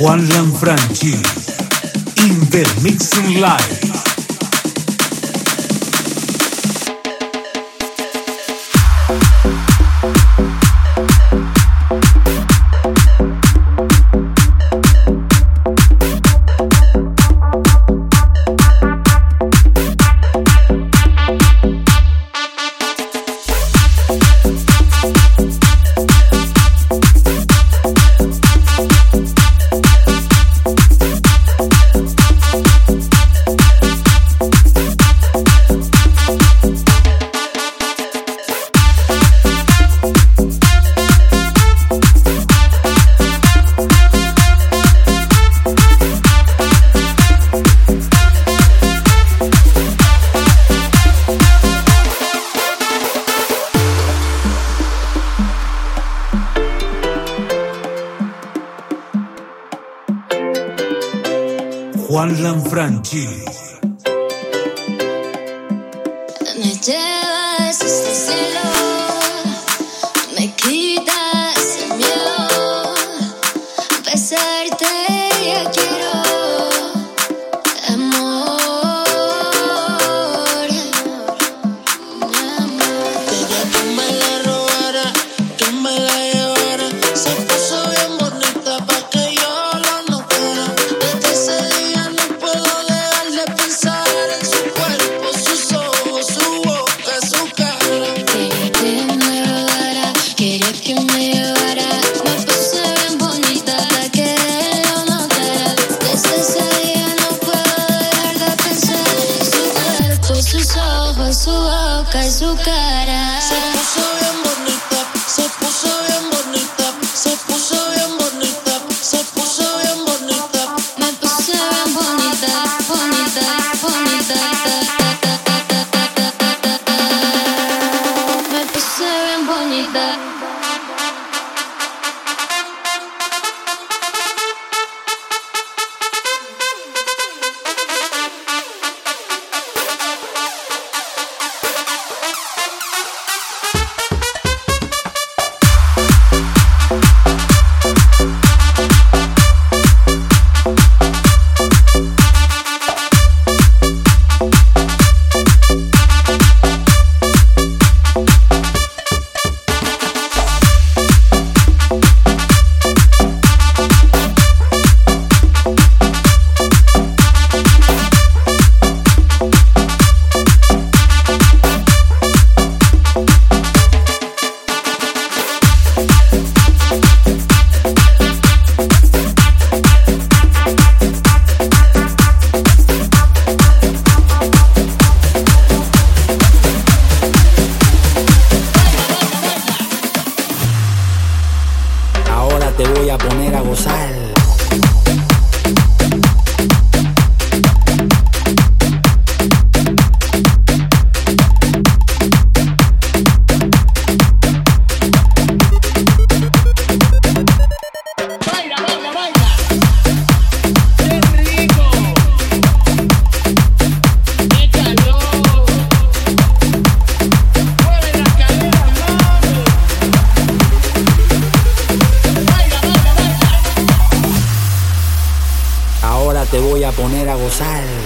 Juan Lanfranchi in the mixing live. besarte, ya quiero poner a gozar.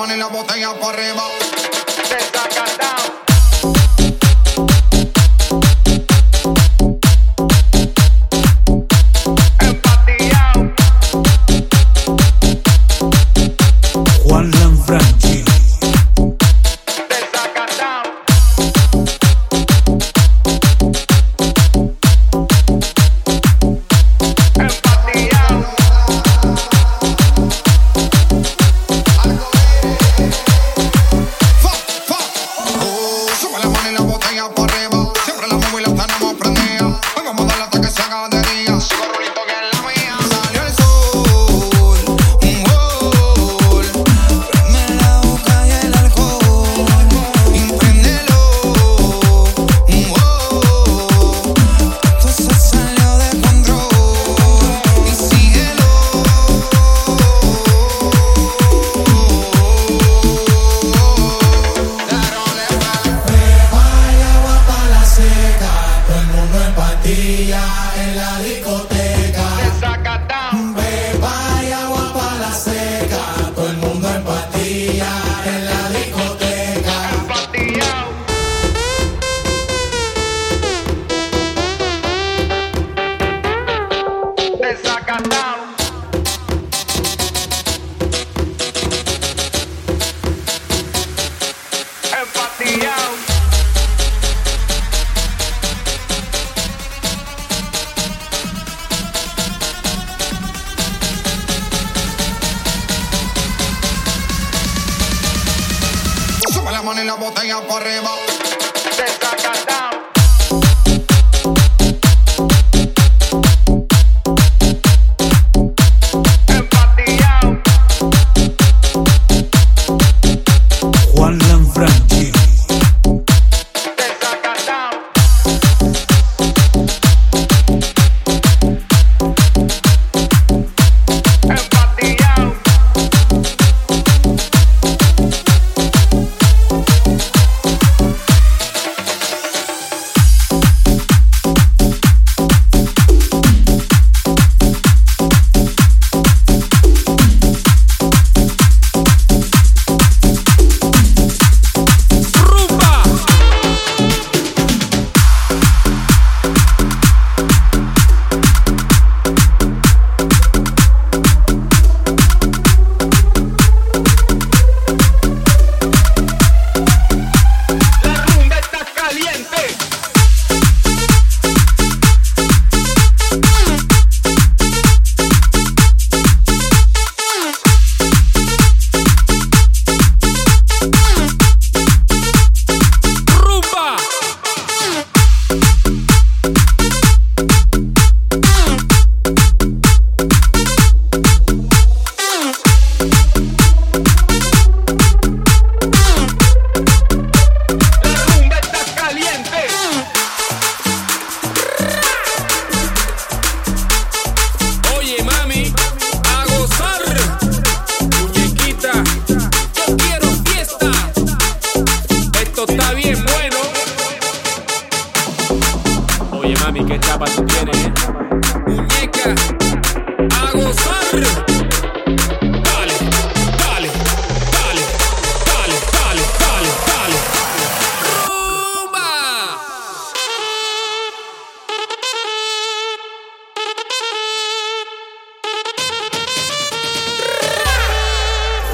mano en la botella para arriba. Desacatado.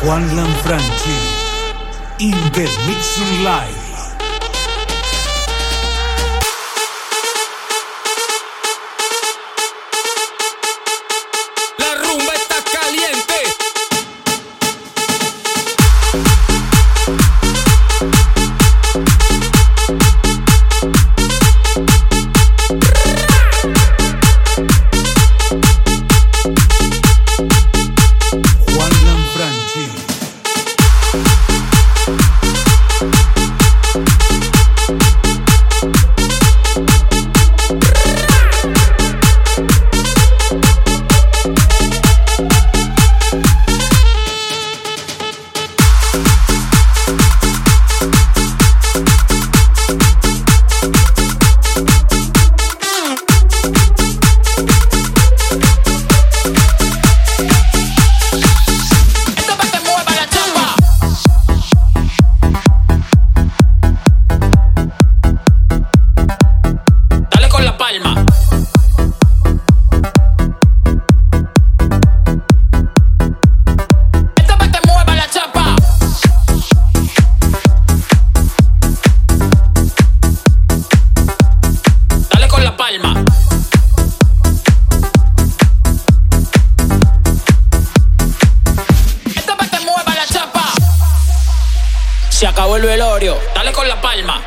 Juan Lanfranchi in the mixing live. Se acabó el velorio. Dale con la palma.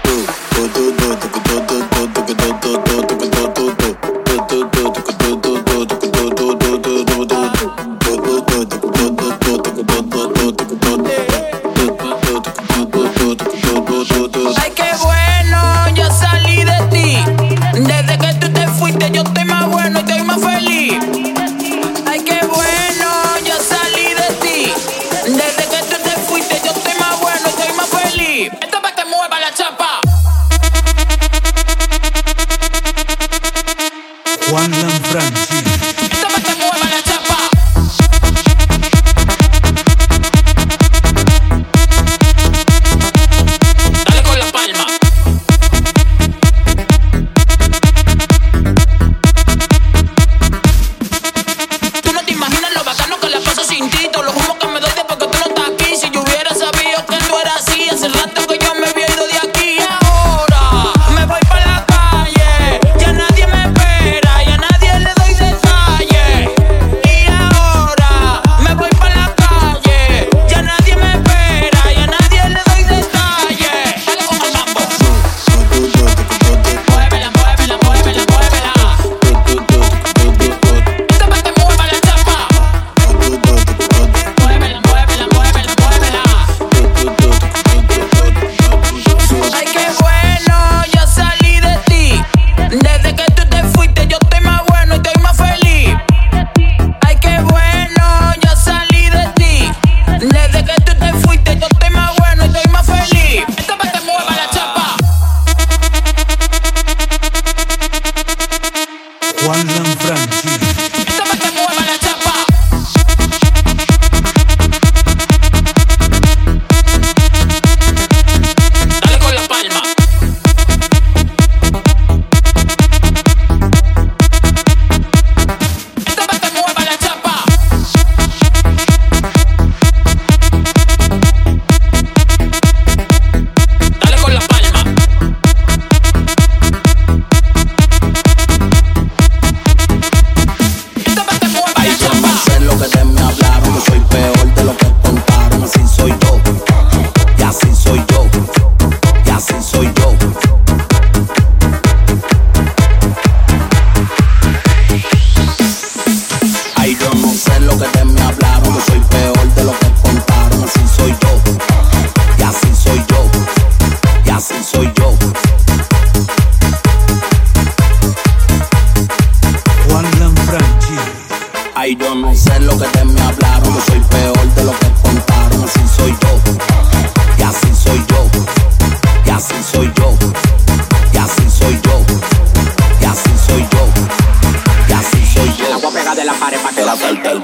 pega de la pared para que la salte el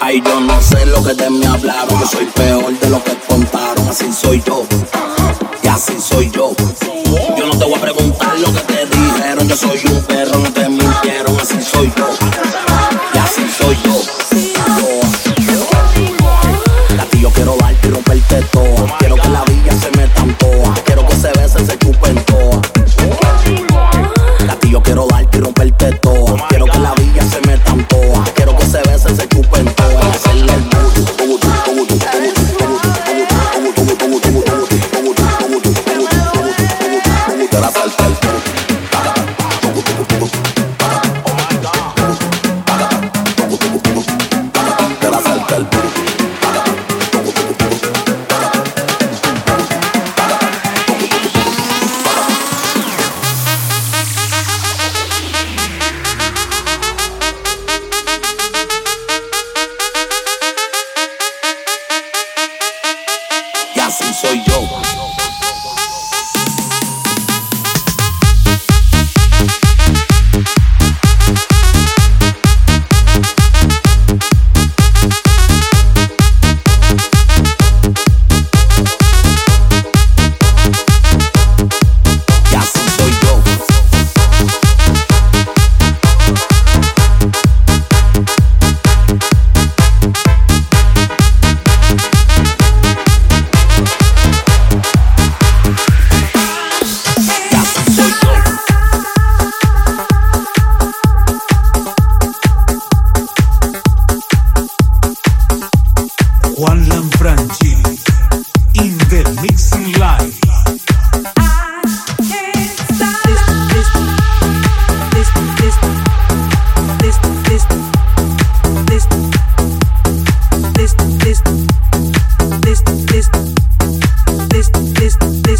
Ay, yo no sé lo que de mí hablaron, yo soy peor de lo que contaron, así soy yo, y así soy yo.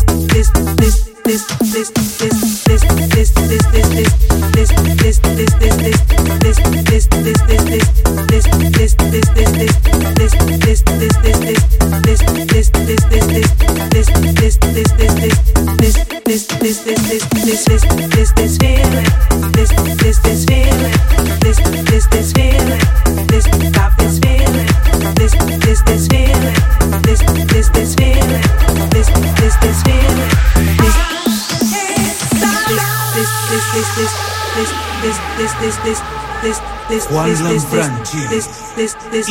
this, this, this. This, this, this, this, this,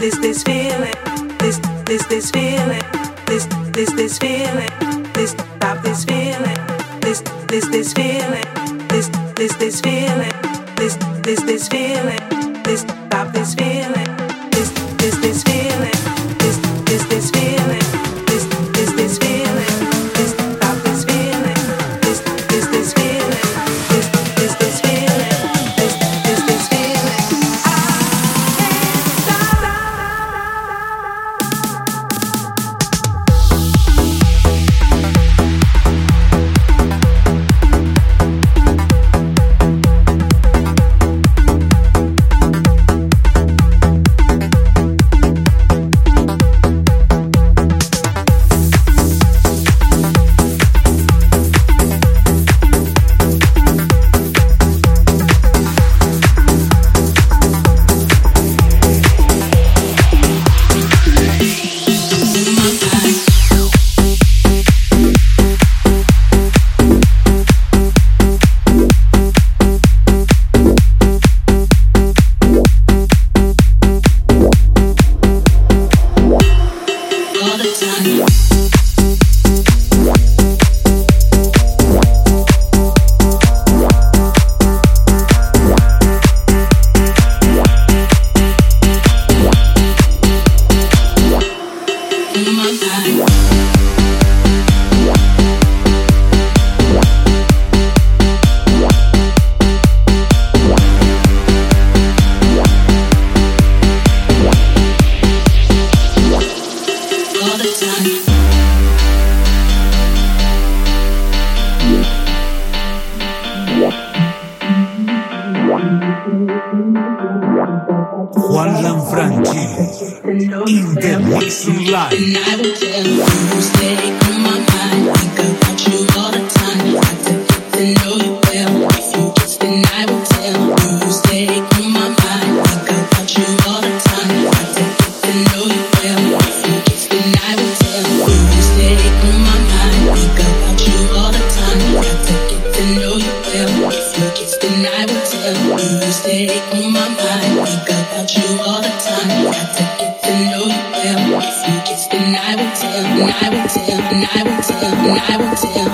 This this feeling, this this this feeling, this this this feeling, this stop this feeling, this this this feeling, this this this feeling, this this this feeling, this stop this feeling.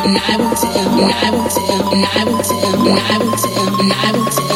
and I will tell, and I will tell, and I will tell, and I will tell, and I will tell.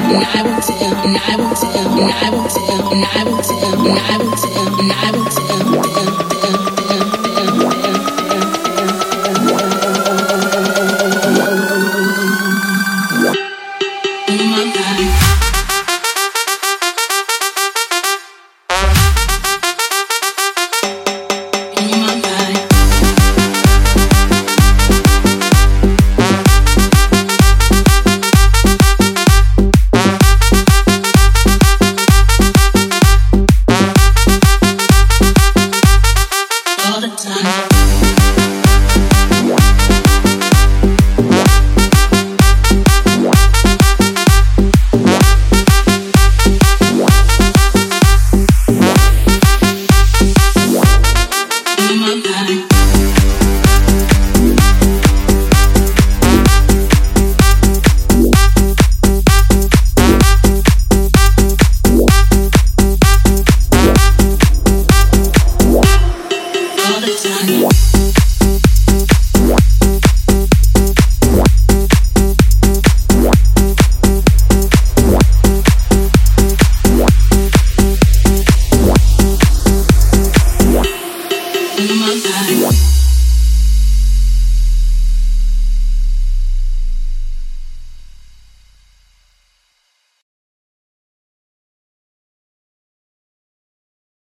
I will tell, I will tell, I will tell, I will tell, I will tell, I will tell.